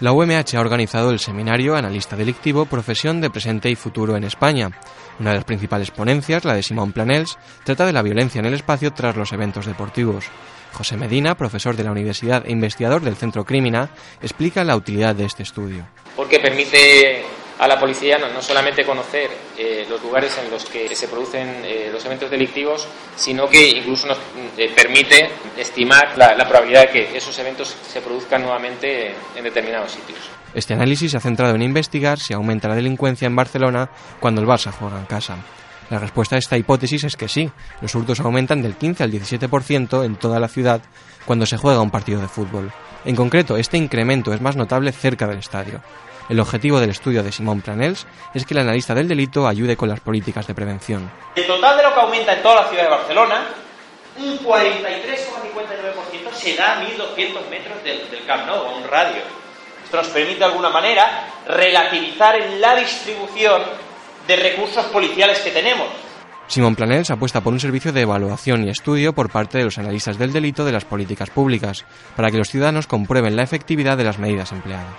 La UMH ha organizado el seminario Analista Delictivo, Profesión de Presente y Futuro en España. Una de las principales ponencias, la de Simón Planels, trata de la violencia en el espacio tras los eventos deportivos. José Medina, profesor de la universidad e investigador del Centro Crimina, explica la utilidad de este estudio. Porque permite a la policía no, solamente conocer eh, los lugares en los que se producen eh, los eventos delictivos, sino que incluso nos eh, permite estimar la, la, probabilidad de que esos eventos se produzcan nuevamente en determinados sitios. Este análisis se ha centrado en investigar si aumenta la delincuencia en Barcelona cuando el Barça juega en casa. La respuesta a esta hipótesis es que sí, los hurtos aumentan del 15 al 17% en toda la ciudad cuando se juega un partido de fútbol. En concreto, este incremento es más notable cerca del estadio. El objetivo del estudio de Simón Planels es que el analista del delito ayude con las políticas de prevención. El total de lo que aumenta en toda la ciudad de Barcelona, un 43,59% se da a 1.200 metros del, del Camp Nou, a un radio. Esto nos permite de alguna manera relativizar en la distribución de recursos policiales que tenemos. Simón Planels apuesta por un servicio de evaluación y estudio por parte de los analistas del delito de las políticas públicas, para que los ciudadanos comprueben la efectividad de las medidas empleadas.